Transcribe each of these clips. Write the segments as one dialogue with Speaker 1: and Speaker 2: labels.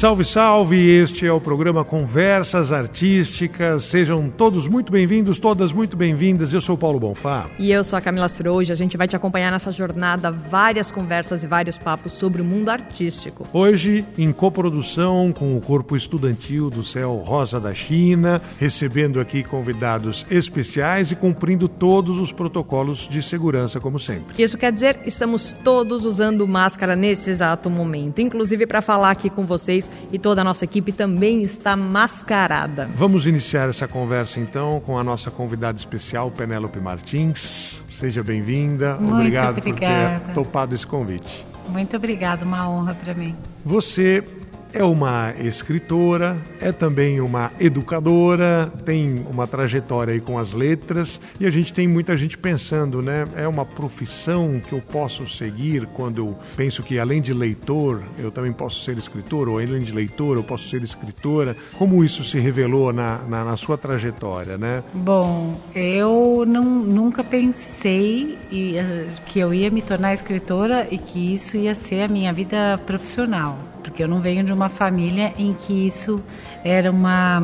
Speaker 1: Salve, salve! Este é o programa Conversas Artísticas. Sejam todos muito bem-vindos, todas muito bem-vindas. Eu sou Paulo Bonfá.
Speaker 2: E eu sou a Camila Stroge. A gente vai te acompanhar nessa jornada, várias conversas e vários papos sobre o mundo artístico.
Speaker 1: Hoje, em coprodução com o Corpo Estudantil do Céu Rosa da China, recebendo aqui convidados especiais e cumprindo todos os protocolos de segurança, como sempre.
Speaker 2: Isso quer dizer, estamos todos usando máscara nesse exato momento, inclusive para falar aqui com vocês e toda a nossa equipe também está mascarada.
Speaker 1: Vamos iniciar essa conversa então com a nossa convidada especial, Penélope Martins. Seja bem-vinda. Obrigado
Speaker 3: obrigada.
Speaker 1: por ter topado esse convite.
Speaker 3: Muito obrigada, uma honra para mim.
Speaker 1: Você é uma escritora, é também uma educadora, tem uma trajetória aí com as letras e a gente tem muita gente pensando, né? É uma profissão que eu posso seguir quando eu penso que além de leitor, eu também posso ser escritor, ou além de leitor, eu posso ser escritora. Como isso se revelou na, na, na sua trajetória, né?
Speaker 3: Bom, eu não, nunca pensei e, uh, que eu ia me tornar escritora e que isso ia ser a minha vida profissional porque eu não venho de uma família em que isso era uma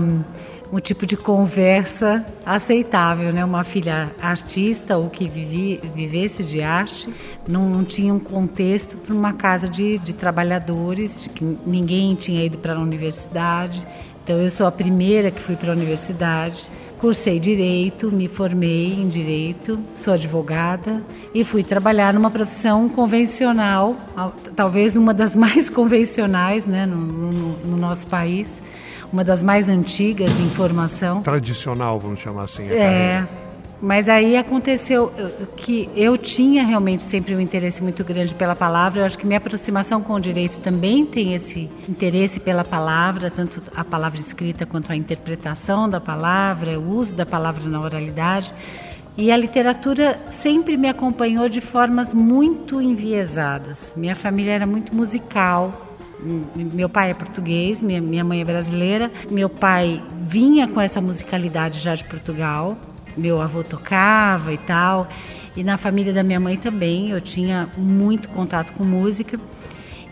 Speaker 3: um tipo de conversa aceitável, né? Uma filha artista ou que vivi, vivesse de arte não, não tinha um contexto para uma casa de, de trabalhadores, de que ninguém tinha ido para a universidade. Então eu sou a primeira que fui para a universidade. Cursei direito, me formei em direito, sou advogada e fui trabalhar numa profissão convencional, talvez uma das mais convencionais né, no, no, no nosso país, uma das mais antigas em formação.
Speaker 1: Tradicional, vamos chamar assim.
Speaker 3: é. Mas aí aconteceu que eu tinha realmente sempre um interesse muito grande pela palavra. Eu acho que minha aproximação com o direito também tem esse interesse pela palavra, tanto a palavra escrita quanto a interpretação da palavra, o uso da palavra na oralidade. E a literatura sempre me acompanhou de formas muito enviesadas. Minha família era muito musical, meu pai é português, minha, minha mãe é brasileira. Meu pai vinha com essa musicalidade já de Portugal meu avô tocava e tal. E na família da minha mãe também eu tinha muito contato com música.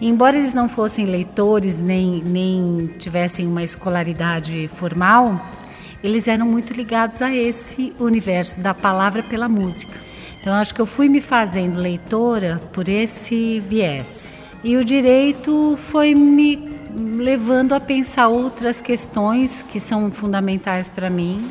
Speaker 3: Embora eles não fossem leitores nem, nem tivessem uma escolaridade formal, eles eram muito ligados a esse universo da palavra pela música. Então acho que eu fui me fazendo leitora por esse viés. E o direito foi me levando a pensar outras questões que são fundamentais para mim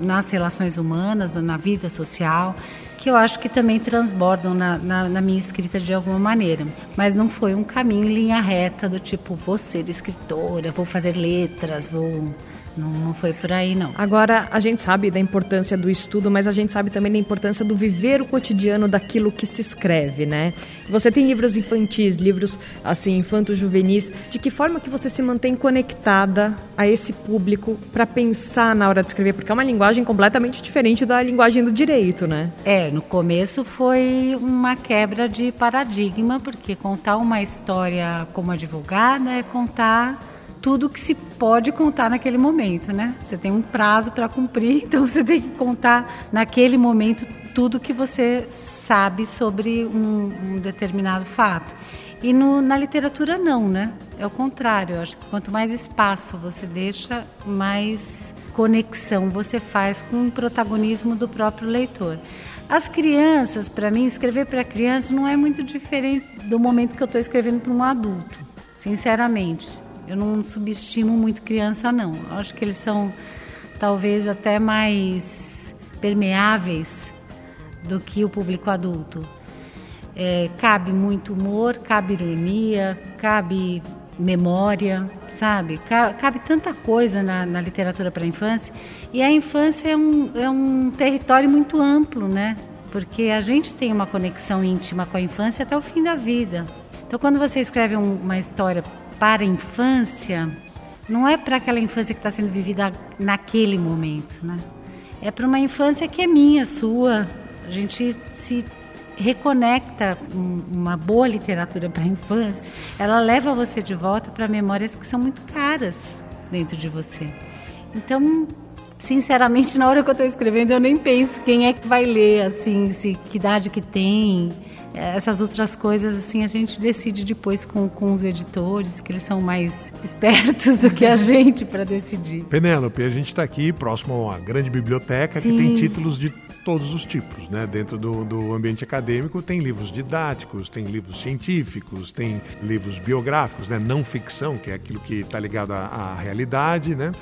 Speaker 3: nas relações humanas, na vida social, que eu acho que também transbordam na, na, na, minha escrita de alguma maneira. Mas não foi um caminho em linha reta do tipo, vou ser escritora, vou fazer letras, vou não, não foi por aí, não.
Speaker 2: Agora, a gente sabe da importância do estudo, mas a gente sabe também da importância do viver o cotidiano daquilo que se escreve, né? Você tem livros infantis, livros, assim, infantos juvenis. De que forma que você se mantém conectada a esse público para pensar na hora de escrever? Porque é uma linguagem completamente diferente da linguagem do direito, né?
Speaker 3: É, no começo foi uma quebra de paradigma, porque contar uma história como advogada é contar tudo que se pode contar naquele momento, né? Você tem um prazo para cumprir, então você tem que contar naquele momento tudo que você sabe sobre um, um determinado fato. E no, na literatura não, né? É o contrário. Eu acho que quanto mais espaço você deixa, mais conexão você faz com o protagonismo do próprio leitor. As crianças, para mim, escrever para criança não é muito diferente do momento que eu estou escrevendo para um adulto, sinceramente. Eu não subestimo muito criança, não. Eu acho que eles são talvez até mais permeáveis do que o público adulto. É, cabe muito humor, cabe ironia, cabe memória, sabe? Cabe tanta coisa na, na literatura para a infância. E a infância é um, é um território muito amplo, né? Porque a gente tem uma conexão íntima com a infância até o fim da vida. Então, quando você escreve um, uma história para a infância, não é para aquela infância que está sendo vivida naquele momento, né? É para uma infância que é minha, sua. A gente se reconecta uma boa literatura para a infância, ela leva você de volta para memórias que são muito caras dentro de você. Então, sinceramente, na hora que eu estou escrevendo, eu nem penso quem é que vai ler, assim, se, que idade que tem. Essas outras coisas, assim, a gente decide depois com, com os editores, que eles são mais espertos do que a gente para decidir.
Speaker 1: Penélope, a gente está aqui próximo a uma grande biblioteca Sim. que tem títulos de todos os tipos, né? Dentro do, do ambiente acadêmico tem livros didáticos, tem livros científicos, tem livros biográficos, né? Não ficção, que é aquilo que está ligado à, à, realidade, né?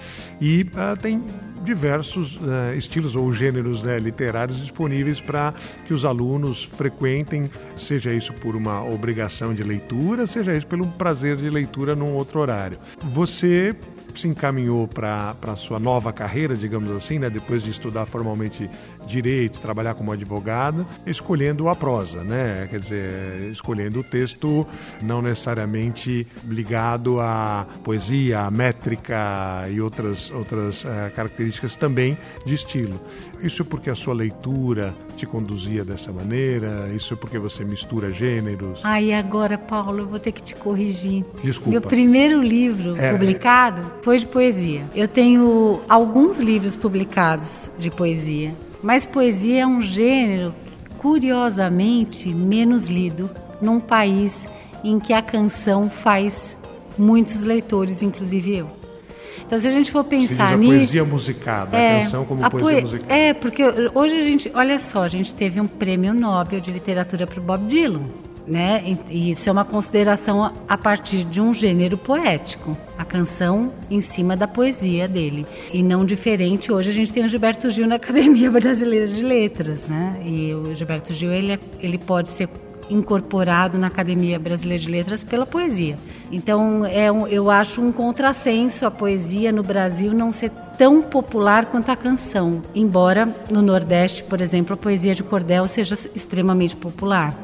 Speaker 1: E uh, tem diversos uh, estilos ou gêneros né, literários disponíveis para que os alunos frequentem, seja isso por uma obrigação de leitura, seja isso pelo prazer de leitura num outro horário. Você se encaminhou para a sua nova carreira, digamos assim, né? depois de estudar formalmente direito, trabalhar como advogada, escolhendo a prosa, né? quer dizer, escolhendo o texto não necessariamente ligado à poesia, à métrica e outras, outras uh, características também de estilo. Isso é porque a sua leitura te conduzia dessa maneira? Isso é porque você mistura gêneros?
Speaker 3: E agora, Paulo, eu vou ter que te corrigir.
Speaker 1: Desculpa.
Speaker 3: Meu primeiro livro Era... publicado foi de poesia. Eu tenho alguns livros publicados de poesia, mas poesia é um gênero curiosamente menos lido num país em que a canção faz muitos leitores, inclusive eu. Então, se a gente for pensar
Speaker 1: nisso. poesia musicada, é, a canção como a poesia poe... musicada.
Speaker 3: É, porque hoje a gente, olha só, a gente teve um prêmio Nobel de literatura para o Bob Dylan. Né? E isso é uma consideração a partir de um gênero poético, a canção em cima da poesia dele. E não diferente, hoje a gente tem o Gilberto Gil na Academia Brasileira de Letras, né? E o Gilberto Gil, ele, é, ele pode ser incorporado na Academia Brasileira de Letras pela poesia. Então, é um, eu acho um contrassenso a poesia no Brasil não ser tão popular quanto a canção, embora no Nordeste, por exemplo, a poesia de cordel seja extremamente popular.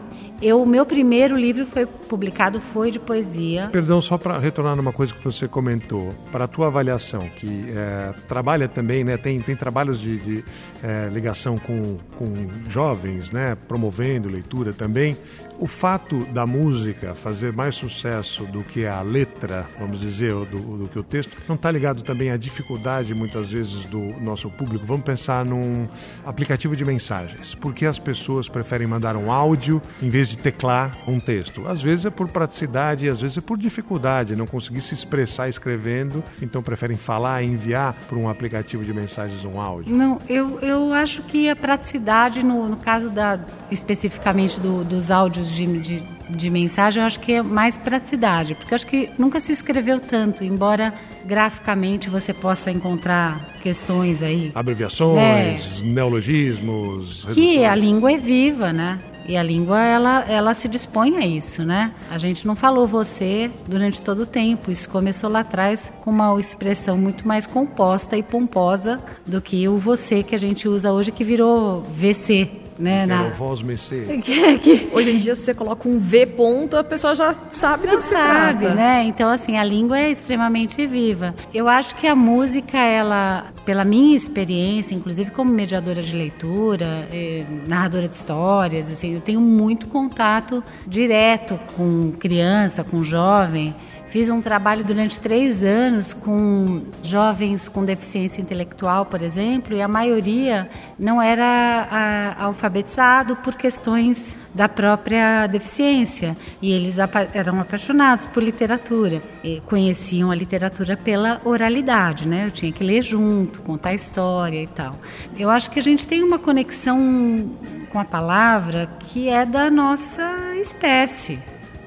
Speaker 3: Eu, o meu primeiro livro foi publicado foi de poesia.
Speaker 1: Perdão, só para retornar numa coisa que você comentou, para a tua avaliação, que é, trabalha também, né, tem, tem trabalhos de, de é, ligação com, com jovens, né, promovendo leitura também o fato da música fazer mais sucesso do que a letra, vamos dizer, do, do que o texto, não está ligado também à dificuldade, muitas vezes, do nosso público? Vamos pensar num aplicativo de mensagens. Por que as pessoas preferem mandar um áudio em vez de teclar um texto? Às vezes é por praticidade, às vezes é por dificuldade, não conseguir se expressar escrevendo, então preferem falar e enviar por um aplicativo de mensagens um áudio.
Speaker 3: Não, eu, eu acho que a praticidade, no, no caso da, especificamente do, dos áudios de, de, de, mensagem, eu acho que é mais praticidade, porque eu acho que nunca se escreveu tanto, embora graficamente você possa encontrar questões aí.
Speaker 1: Abreviações, é, neologismos.
Speaker 3: Que a língua é viva, né? E a língua, ela, ela se dispõe a isso, né? A gente não falou você durante todo o tempo. Isso começou lá atrás com uma expressão muito mais composta e pomposa do que o você que a gente usa hoje, que virou VC, né?
Speaker 1: Na... voz mercê.
Speaker 2: Hoje em dia, se você coloca um V ponto, a pessoa já sabe do que sabe,
Speaker 3: trata. né? Então, assim, a língua é extremamente viva. Eu acho que a música, ela, pela minha experiência, inclusive como mediadora de leitura, eh, narradora de histórias, assim, eu tenho muito contato direto com criança, com jovem. Fiz um trabalho durante três anos com jovens com deficiência intelectual, por exemplo, e a maioria não era a, alfabetizado por questões da própria deficiência. E eles eram apaixonados por literatura. E conheciam a literatura pela oralidade, né? Eu tinha que ler junto, contar história e tal. Eu acho que a gente tem uma conexão com a palavra que é da nossa espécie.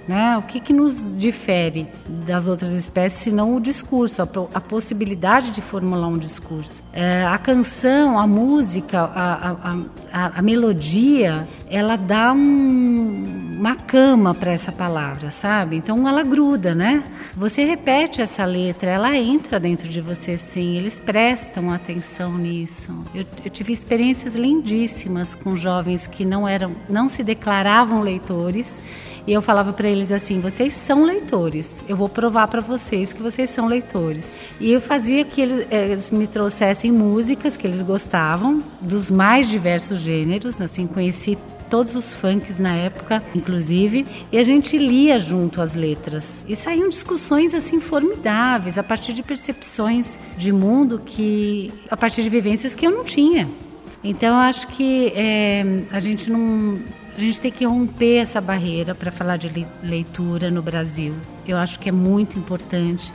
Speaker 3: Né? O que, que nos difere das outras espécies, se não o discurso, a, a possibilidade de formular um discurso. É, a canção, a música, a, a, a, melodia, ela dá um, uma cama para essa palavra, sabe? Então ela gruda, né? Você repete essa letra, ela entra dentro de você sim, eles prestam atenção nisso. Eu, eu tive experiências lindíssimas com jovens que não eram, não se declaravam leitores E eu falava para eles assim: vocês são leitores, eu vou provar para vocês que vocês são leitores. E eu fazia que eles, eles, me trouxessem músicas que eles gostavam, dos mais diversos gêneros, assim, conheci todos os funks na época, inclusive, e a gente lia junto as letras. E saíam discussões assim formidáveis, a partir de percepções de mundo que, a partir de vivências que eu não tinha. Então, eu acho que é, a gente não a gente tem que romper essa barreira para falar de leitura no Brasil. Eu acho que é muito importante.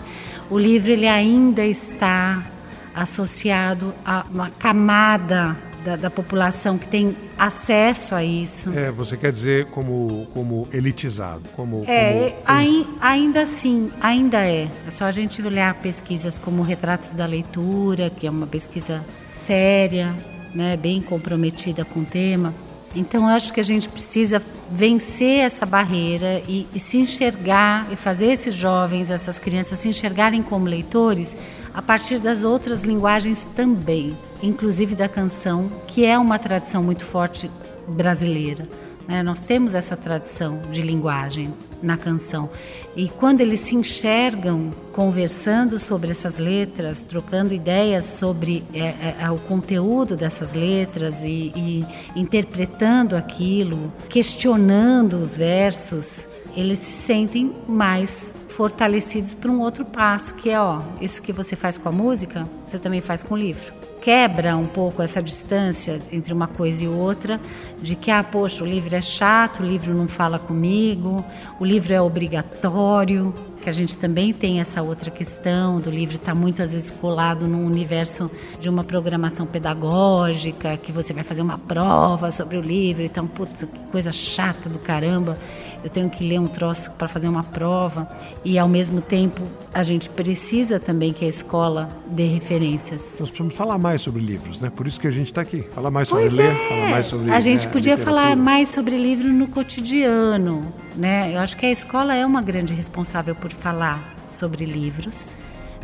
Speaker 3: O livro ele ainda está associado a uma camada da, da, população que tem acesso a isso.
Speaker 1: É, você quer dizer como, como elitizado, como...
Speaker 3: É, como... ainda assim, ainda é. É só a gente olhar pesquisas como Retratos da Leitura, que é uma pesquisa séria, né, bem comprometida com o tema. Então, eu acho que a gente precisa vencer essa barreira e, e, se enxergar e fazer esses jovens, essas crianças se enxergarem como leitores a partir das outras linguagens também, inclusive da canção, que é uma tradição muito forte brasileira. Né? Nós temos essa tradição de linguagem na canção. E quando eles se enxergam conversando sobre essas letras, trocando ideias sobre é, é, é, o conteúdo dessas letras e, e interpretando aquilo, questionando os versos, eles se sentem mais fortalecidos para um outro passo, que é, ó, isso que você faz com a música, você também faz com o livro quebra um pouco essa distância entre uma coisa e outra, de que, ah, poxa, o livro é chato, o livro não fala comigo, o livro é obrigatório, que a gente também tem essa outra questão do livro estar tá muito às vezes colado no universo de uma programação pedagógica, que você vai fazer uma prova sobre o livro, então, puta, que coisa chata do caramba eu tenho que ler um troço para fazer uma prova e ao mesmo tempo a gente precisa também que a escola dê referências.
Speaker 1: Nós precisamos falar mais sobre livros, né? Por isso que a gente está aqui. Falar mais sobre pois ler,
Speaker 3: é.
Speaker 1: falar mais sobre
Speaker 3: A gente né, podia falar mais sobre livro no cotidiano, né? Eu acho que a escola é uma grande responsável por falar sobre livros.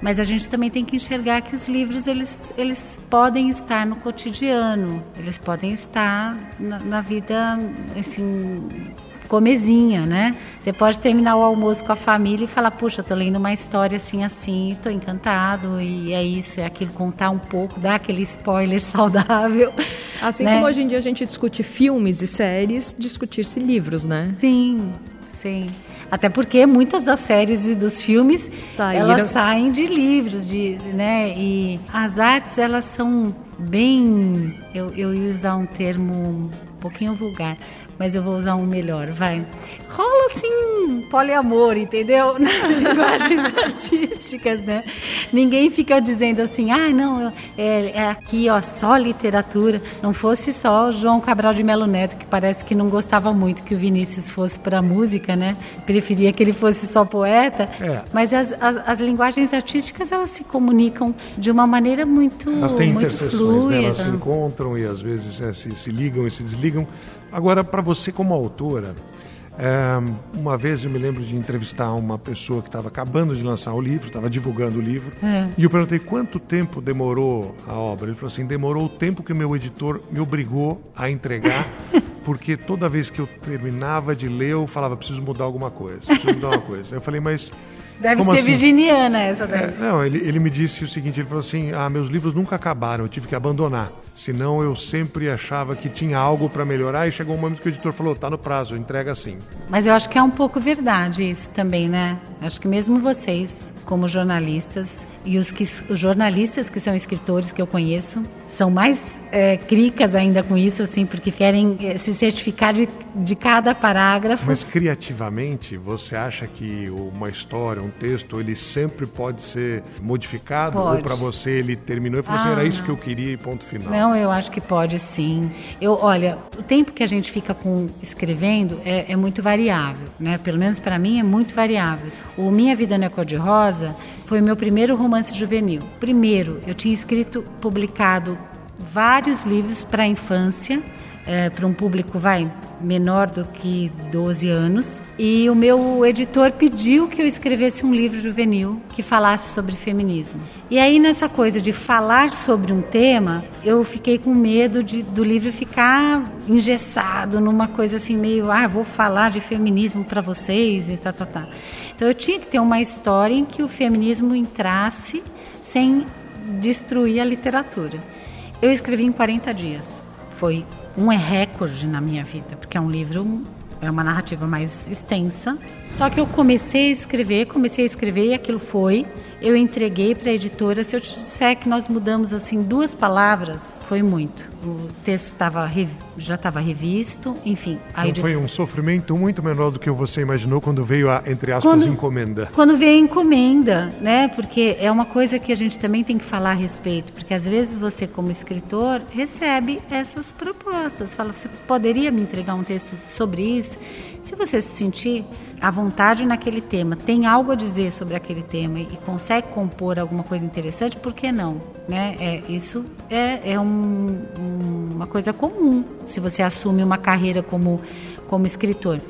Speaker 3: Mas a gente também tem que enxergar que os livros eles, eles podem estar no cotidiano, eles podem estar na, na vida assim comezinha, né? Você pode terminar o almoço com a família e falar, puxa, eu tô lendo uma história assim, assim, tô encantado, e é isso, é aquilo, contar um pouco, dar aquele spoiler saudável.
Speaker 2: Assim
Speaker 3: né?
Speaker 2: como hoje em dia a gente discute filmes e séries, discutir-se livros, né?
Speaker 3: Sim, sim. Até porque muitas das séries e dos filmes Saíram. elas saem de livros, de, né? E as artes elas são bem, eu, eu ia usar um termo um pouquinho vulgar, mas eu vou usar um melhor, vai. Rola assim, poliamor, entendeu? Nas linguagens artísticas, né? Ninguém fica dizendo assim, ah, não, é, é, aqui, ó, só literatura. Não fosse só o João Cabral de Melo Neto, que parece que não gostava muito que o Vinícius fosse para música, né? Preferia que ele fosse só poeta. É. Mas as, as, as, linguagens artísticas, elas se comunicam de uma maneira muito Elas têm muito interseções, fluida. né?
Speaker 1: Elas se encontram e às vezes é, se, se ligam e se desligam. Agora, para você como autora, é, uma vez eu me lembro de entrevistar uma pessoa que estava acabando de lançar o livro, estava divulgando o livro, é. e eu perguntei quanto tempo demorou a obra. Ele falou assim: demorou o tempo que o meu editor me obrigou a entregar, porque toda vez que eu terminava de ler, eu falava: preciso mudar alguma coisa, preciso mudar uma coisa. Eu falei, mas
Speaker 3: Deve
Speaker 1: Como
Speaker 3: ser
Speaker 1: assim?
Speaker 3: virginiana essa daí.
Speaker 1: É, não, ele, ele me disse o seguinte, ele falou assim, ah, meus livros nunca acabaram, eu tive que abandonar. Senão eu sempre achava que tinha algo para melhorar e chegou um momento que o editor falou, tá no prazo, entrega assim.
Speaker 3: Mas eu acho que é um pouco verdade isso também, né? Acho que mesmo vocês, como jornalistas, e os, que, os jornalistas que são escritores que eu conheço são mais é, cricas ainda com isso, assim, porque querem é, se certificar de, de cada parágrafo.
Speaker 1: Mas criativamente, você acha que uma história, um texto, ele sempre pode ser modificado? Pode. Ou para você ele terminou e falou assim, ah, assim, era isso que eu queria e ponto final?
Speaker 3: Não, eu acho que pode sim. Eu, olha, o tempo que a gente fica com escrevendo é, é muito variável, né? Pelo menos para mim é muito variável. O Minha Vida Não é Cor-de-Rosa foi o meu primeiro romance juvenil. Primeiro, eu tinha escrito, publicado vários livros para a infância, é, para um público vai menor do que 12 anos. E o meu editor pediu que eu escrevesse um livro juvenil que falasse sobre feminismo. E aí nessa coisa de falar sobre um tema, eu fiquei com medo de, do livro ficar engessado numa coisa assim meio, ah, vou falar de feminismo para vocês e tá, tá, tá. Então eu tinha que ter uma história em que o feminismo entrasse sem destruir a literatura. Eu escrevi em 40 dias. Foi um recorde na minha vida, porque é um livro é uma narrativa mais extensa. Só que eu comecei a escrever, comecei a escrever e aquilo foi. Eu entreguei para a editora. Se eu te disser que nós mudamos assim duas palavras, foi muito. O texto tava, já estava revisto, enfim.
Speaker 1: Então foi um sofrimento muito menor do que você imaginou quando veio a, entre aspas,
Speaker 3: quando,
Speaker 1: encomenda.
Speaker 3: Quando veio a encomenda, né? Porque é uma coisa que a gente também tem que falar a respeito, porque às vezes você, como escritor, recebe essas propostas. Fala, você poderia me entregar um texto sobre isso? Se você se sentir à vontade naquele tema, tem algo a dizer sobre aquele tema e consegue compor alguma coisa interessante, por que não? Né? É, isso é, é um, uma coisa comum se você assume uma carreira como, como escritor.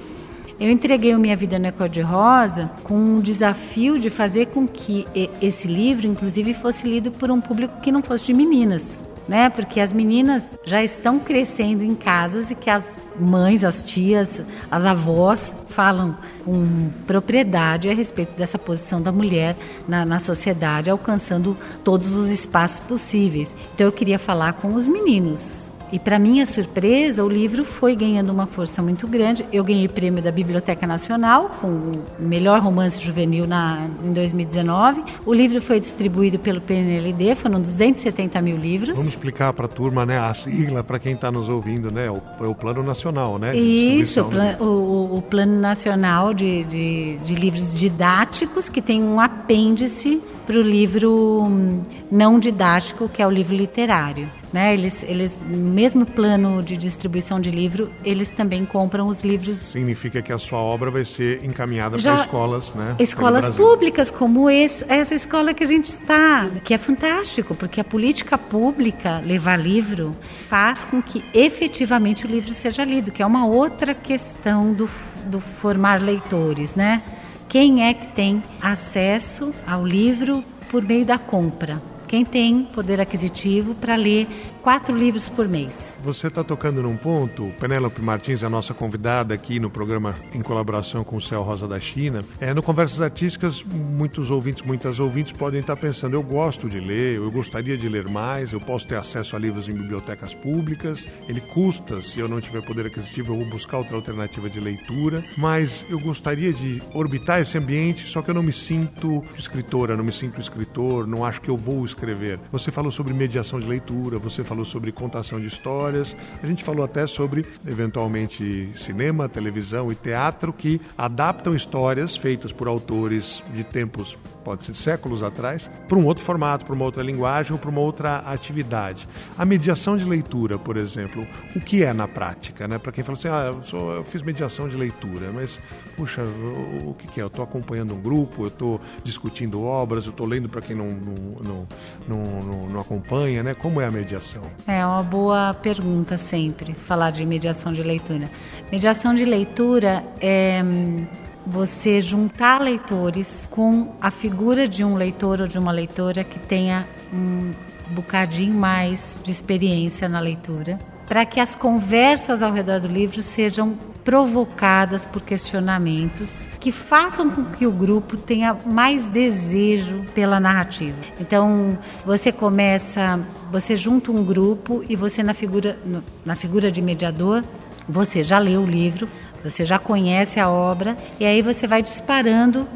Speaker 3: Eu entreguei Minha Vida no Cor de Rosa com um desafio de fazer com que esse livro, inclusive, fosse lido por um público que não fosse de meninas né? Porque as meninas já estão crescendo em casas e que as mães, as tias, as avós falam com propriedade a respeito dessa posição da mulher na, na sociedade, alcançando todos os espaços possíveis. Então eu queria falar com os meninos, e para minha surpresa, o livro foi ganhando uma força muito grande. Eu ganhei prêmio da Biblioteca Nacional com o melhor romance juvenil na, em 2019. O livro foi distribuído pelo PNLD, foram 270 mil livros.
Speaker 1: Vamos explicar para a turma, né, a sigla para quem está nos ouvindo, né, o, é o Plano Nacional, né?
Speaker 3: Isso, o, o, o, Plano Nacional de, de, de Livros Didáticos, que tem um apêndice para o livro hum, não didático, que é o livro literário. Né? Eles, eles, mesmo plano de distribuição de livro, eles também compram os livros.
Speaker 1: Significa que a sua obra vai ser encaminhada para escolas, né?
Speaker 3: Escolas públicas, como esse, essa escola que a gente está, que é fantástico, porque a política pública levar livro faz com que efetivamente o livro seja lido, que é uma outra questão do, do formar leitores, né? Quem é que tem acesso ao livro por meio da compra? Quem tem poder aquisitivo para ler quatro livros por mês.
Speaker 1: Você está tocando num ponto, Penélope Martins, a nossa convidada aqui no programa em colaboração com o Céu Rosa da China. É, no Conversas Artísticas, muitos ouvintes, muitas ouvintes podem estar pensando: eu gosto de ler, eu gostaria de ler mais, eu posso ter acesso a livros em bibliotecas públicas, ele custa, se eu não tiver poder aquisitivo, eu vou buscar outra alternativa de leitura, mas eu gostaria de orbitar esse ambiente, só que eu não me sinto escritora, não me sinto escritor, não acho que eu vou escrever. Você falou sobre mediação de leitura, você falou falou sobre contação de histórias, a gente falou até sobre, eventualmente, cinema, televisão e teatro que adaptam histórias feitas por autores de tempos, pode ser séculos atrás, para um outro formato, para uma outra linguagem ou para uma outra atividade. A mediação de leitura, por exemplo, o que é na prática? Né? Para quem fala assim, ah, eu, sou, eu, fiz mediação de leitura, mas, puxa, o, o que, é? Eu estou acompanhando um grupo, eu estou discutindo obras, eu estou lendo para quem não não, não, não, não acompanha, né? Como é a mediação?
Speaker 3: É uma boa pergunta sempre, falar de mediação de leitura. Mediação de leitura é hum, você juntar leitores com a figura de um leitor ou de uma leitora que tenha um bocadinho mais de experiência na leitura, para que as conversas ao redor do livro sejam provocadas por questionamentos que façam com que o grupo tenha mais desejo pela narrativa. Então, você começa, você junta um grupo e você na figura na figura de mediador, você já leu o livro, você já conhece a obra e aí você vai disparando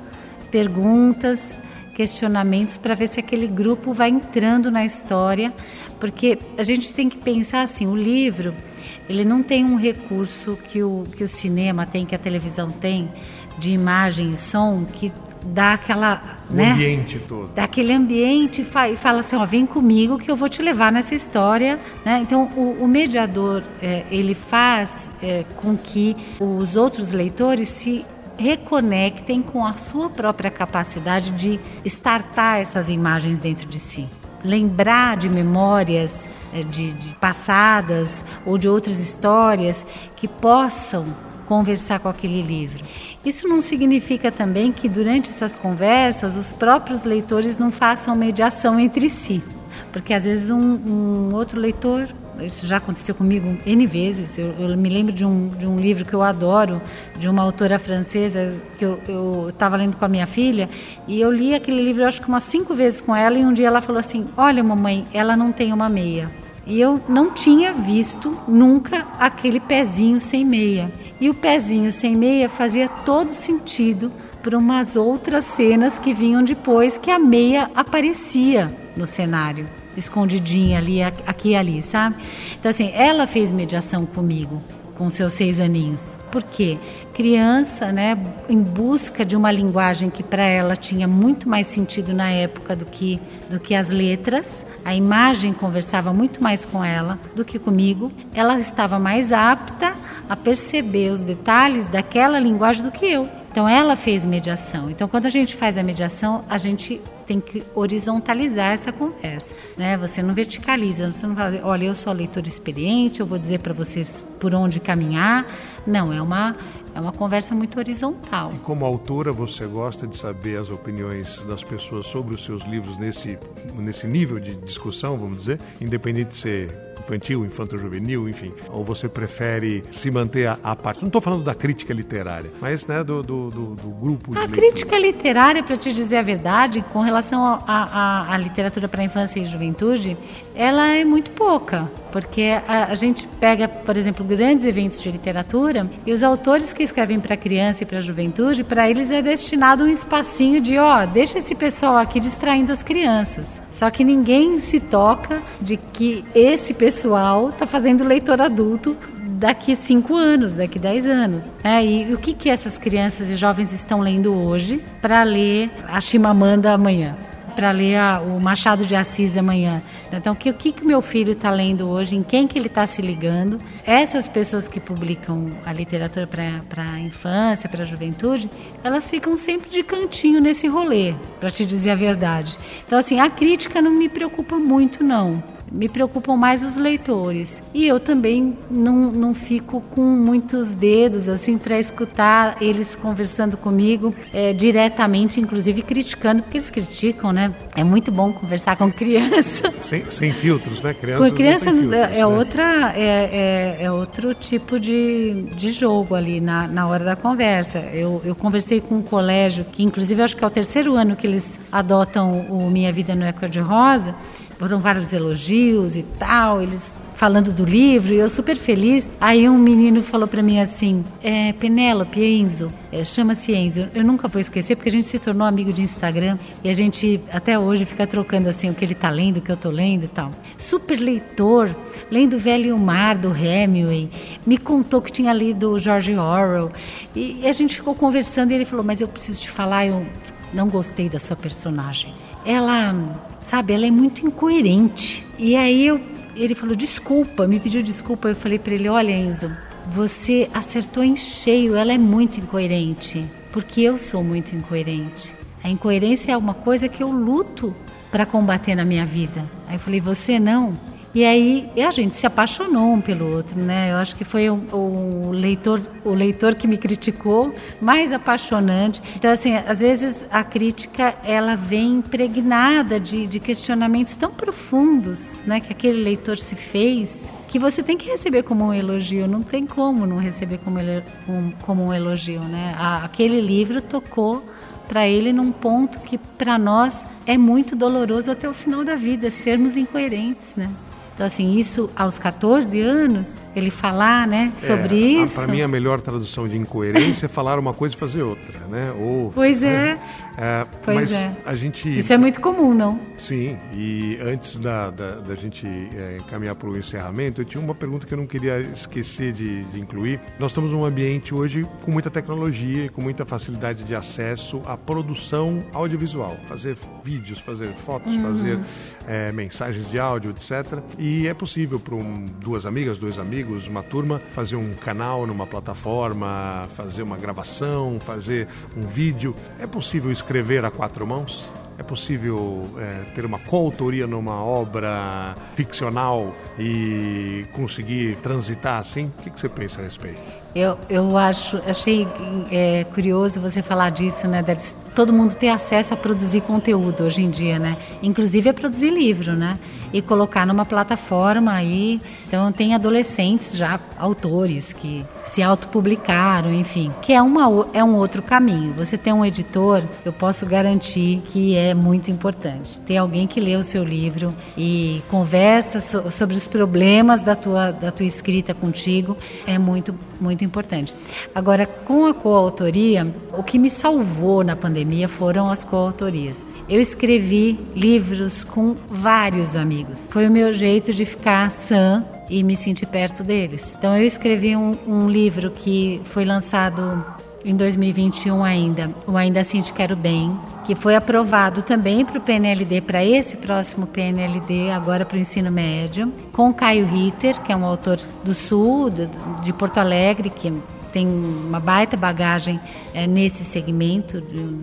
Speaker 3: perguntas, questionamentos para ver se aquele grupo vai entrando na história, porque a gente tem que pensar assim, o livro ele não tem um recurso que o, que o cinema tem, que a televisão tem, de imagem e som, que dá aquela.
Speaker 1: O
Speaker 3: né,
Speaker 1: ambiente todo.
Speaker 3: Dá aquele ambiente e fala assim: ó, vem comigo que eu vou te levar nessa história. Né? Então, o, o mediador, é, ele faz é, com que os outros leitores se reconectem com a sua própria capacidade de estartar essas imagens dentro de si. lembrar de memórias é, de, de passadas ou de outras histórias que possam conversar com aquele livro. Isso não significa também que durante essas conversas os próprios leitores não façam mediação entre si, porque às vezes um, um outro leitor isso já aconteceu comigo N vezes. Eu, eu, me lembro de um, de um livro que eu adoro, de uma autora francesa, que eu estava lendo com a minha filha, e eu li aquele livro, acho que umas cinco vezes com ela, e um dia ela falou assim: Olha, mamãe, ela não tem uma meia. E eu não tinha visto nunca aquele pezinho sem meia. E o pezinho sem meia fazia todo sentido para umas outras cenas que vinham depois que a meia aparecia no cenário escondidinha ali, aqui e ali, sabe? Então, assim, ela fez mediação comigo, com seus seis aninhos. Por quê? Criança, né, em busca de uma linguagem que para ela tinha muito mais sentido na época do que, do que as letras, a imagem conversava muito mais com ela do que comigo, ela estava mais apta a perceber os detalhes daquela linguagem do que eu. Então ela fez mediação. Então quando a gente faz a mediação, a gente tem que horizontalizar essa conversa, né? Você não verticaliza, você não fala, olha, eu sou leitora experiente, eu vou dizer para vocês por onde caminhar. Não, é uma é uma conversa muito horizontal.
Speaker 1: E como autora, você gosta de saber as opiniões das pessoas sobre os seus livros nesse, nesse nível de discussão, vamos dizer, independente de ser infantil, infanto-juvenil, enfim? Ou você prefere se manter à, parte? Não estou falando da crítica literária, mas né, do, do, do, do grupo de
Speaker 3: A crítica literária, para te dizer a verdade, com relação à literatura para infância e juventude, ela é muito pouca, porque a, a gente pega, por exemplo, grandes eventos de literatura e os autores que escrevem para criança e para juventude, para eles é destinado um espacinho de, ó, deixa esse pessoal aqui distraindo as crianças. Só que ninguém se toca de que esse pessoal está fazendo leitor adulto daqui cinco anos, daqui dez anos. É, e o que, que essas crianças e jovens estão lendo hoje para ler a Chimamanda amanhã? Para ler a, o Machado de Assis amanhã? Então, o que, que, que meu filho está lendo hoje, em quem que ele está se ligando? Essas pessoas que publicam a literatura para a infância, para a juventude, elas ficam sempre de cantinho nesse rolê, para te dizer a verdade. Então, assim, a crítica não me preocupa muito, não me preocupam mais os leitores. E eu também não, não fico com muitos dedos assim para escutar eles conversando comigo é, diretamente, inclusive criticando, porque eles criticam, né? É muito bom conversar com criança.
Speaker 1: Sem, sem filtros, né? Criança
Speaker 3: com criança filtros, é, né? outra é, é, é, outro tipo de, de jogo ali na, na hora da conversa. Eu, eu conversei com um colégio que, inclusive, acho que é o terceiro ano que eles adotam o Minha Vida no Eco de Rosa foram vários elogios e tal, eles falando do livro, e eu super feliz. Aí um menino falou para mim assim: é, Penélope, Enzo, é, chama-se Enzo. Eu nunca vou esquecer, porque a gente se tornou amigo de Instagram e a gente até hoje fica trocando assim o que ele tá lendo, o que eu tô lendo e tal. Super leitor, lendo Velho Mar do Hemingway, me contou que tinha lido George Orwell. E, e a gente ficou conversando e ele falou: Mas eu preciso te falar, eu não gostei da sua personagem. Ela sabe? Ela é muito incoerente. E aí eu, ele falou desculpa, me pediu desculpa. Eu falei para ele, olha Enzo, você acertou em cheio. Ela é muito incoerente, porque eu sou muito incoerente. A incoerência é uma coisa que eu luto para combater na minha vida. Aí eu falei, você não? E aí a gente se apaixonou um pelo outro, né? Eu acho que foi o, o, leitor, o leitor que me criticou mais apaixonante. Então, assim, às vezes a crítica ela vem impregnada de, de questionamentos tão profundos, né? Que aquele leitor se fez que você tem que receber como um elogio, não tem como não receber como, como um elogio, né? Aquele livro tocou para ele num ponto que para nós é muito doloroso até o final da vida, sermos incoerentes, né? Então, assim, isso aos 14 anos, ele falar, né, sobre é, isso.
Speaker 1: Para mim, a melhor tradução de incoerência é falar uma coisa e fazer outra, né? Ou,
Speaker 3: pois né?
Speaker 1: é. é. Pois mas é. a gente.
Speaker 3: Isso é muito comum, não?
Speaker 1: Sim. E antes da, da, da gente é, caminhar para o encerramento, eu tinha uma pergunta que eu não queria esquecer de, de incluir. Nós estamos num ambiente hoje com muita tecnologia e com muita facilidade de acesso à produção audiovisual, fazer vídeos, fazer fotos, uhum. fazer é, mensagens de áudio, etc. E é possível para um, duas amigas, dois amigos, uma turma, fazer um canal numa plataforma, fazer uma gravação, fazer um vídeo. É possível escrever a quatro mãos? É possível é, ter uma coautoria numa obra ficcional e conseguir transitar assim? O que, que você pensa a respeito?
Speaker 3: Eu, eu acho, achei é, curioso você falar disso, né? Todo mundo ter acesso a produzir conteúdo hoje em dia, né? Inclusive a produzir livro, né? E colocar numa plataforma aí. Então tem adolescentes já, autores que se autopublicaram, enfim. Que é, uma, é um outro caminho. Você tem um editor, eu posso garantir que é muito importante. Tem alguém que lê o seu livro e conversa so, sobre os problemas da tua, da tua escrita contigo, é muito, muito muito importante. Agora, com a coautoria, o que me salvou na pandemia foram as coautorias. Eu escrevi livros com vários amigos. Foi o meu jeito de ficar sã e me sentir perto deles. Então, eu escrevi um, um livro que foi lançado em 2021 ainda, o Ainda Assim Te Quero Bem, que foi aprovado também para o PNLD, para esse próximo PNLD, agora para o ensino médio, com Caio Ritter, que é um autor do Sul, de Porto Alegre, que tem uma baita bagagem é, nesse segmento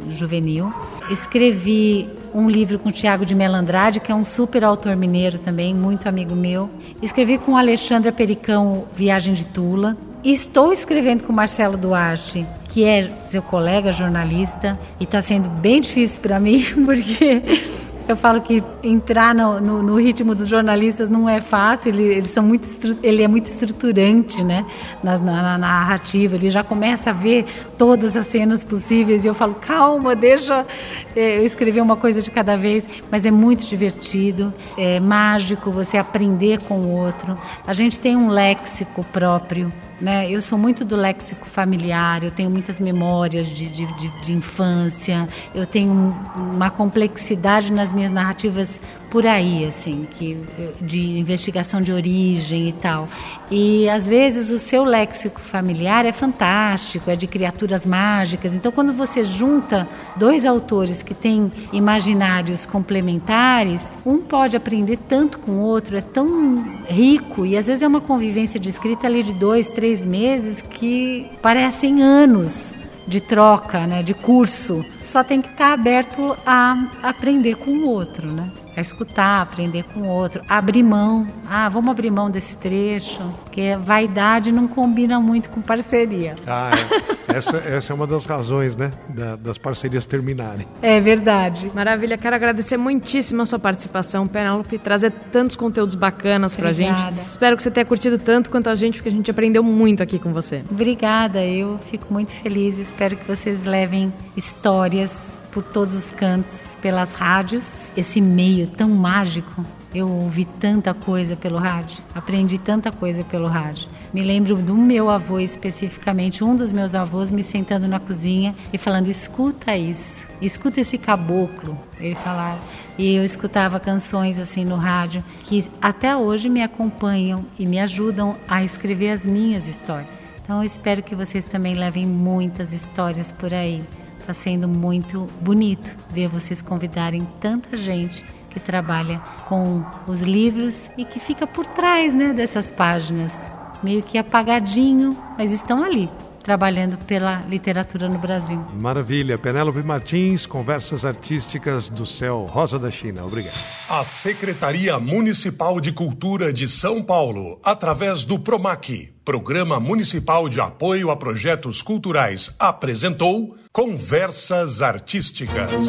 Speaker 3: juvenil. Escrevi um livro com Tiago de Melandrade, que é um super autor mineiro também, muito amigo meu. Escrevi com Alexandra Pericão Viagem de Tula. Estou escrevendo com Marcelo Duarte, que é seu colega jornalista, e está sendo bem difícil para mim, porque eu falo que entrar no, no, no, ritmo dos jornalistas não é fácil, ele, eles são muito ele é muito estruturante né? Na, na, na, narrativa, ele já começa a ver todas as cenas possíveis e eu falo, calma, deixa é, eu escrever uma coisa de cada vez, mas é muito divertido, é mágico você aprender com o outro. A gente tem um léxico próprio né? Eu sou muito do léxico familiar, eu tenho muitas memórias de, de, de, de infância, eu tenho uma complexidade nas minhas narrativas por aí, assim, que, de investigação de origem e tal. E às vezes o seu léxico familiar é fantástico, é de criaturas mágicas. Então, quando você junta dois autores que têm imaginários complementares, um pode aprender tanto com o outro, é tão rico e às vezes é uma convivência de escrita ali de dois, três meses que parecem anos de troca, né, de curso. Só tem que estar aberto a aprender com o outro, né? A escutar, aprender com o outro, abrir mão. Ah, vamos abrir mão desse trecho, porque vaidade não combina muito com parceria.
Speaker 1: Ah, é. essa, essa é uma das razões, né, da, das parcerias terminarem.
Speaker 2: É verdade. Maravilha, quero agradecer muitíssimo a sua participação, Penélope, trazer tantos conteúdos bacanas pra Obrigada. gente. Espero que você tenha curtido tanto quanto a gente, porque a gente aprendeu muito aqui com você.
Speaker 3: Obrigada, eu fico muito feliz, espero que vocês levem histórias por todos os cantos, pelas rádios, esse meio tão mágico. Eu ouvi tanta coisa pelo rádio, aprendi tanta coisa pelo rádio. Me lembro do meu avô especificamente, um dos meus avós me sentando na cozinha e falando: escuta isso, escuta esse caboclo. Ele falava. E eu escutava canções assim no rádio que até hoje me acompanham e me ajudam a escrever as minhas histórias. Então eu espero que vocês também levem muitas histórias por aí. Está sendo muito bonito ver vocês convidarem tanta gente que trabalha com os livros e que fica por trás né, dessas páginas, meio que apagadinho, mas estão ali trabalhando pela literatura no Brasil.
Speaker 1: Maravilha. Penélope Martins, Conversas Artísticas do Céu Rosa da China. Obrigado.
Speaker 4: A Secretaria Municipal de Cultura de São Paulo, através do PROMAC, Programa Municipal de Apoio a Projetos Culturais, apresentou Conversas Artísticas.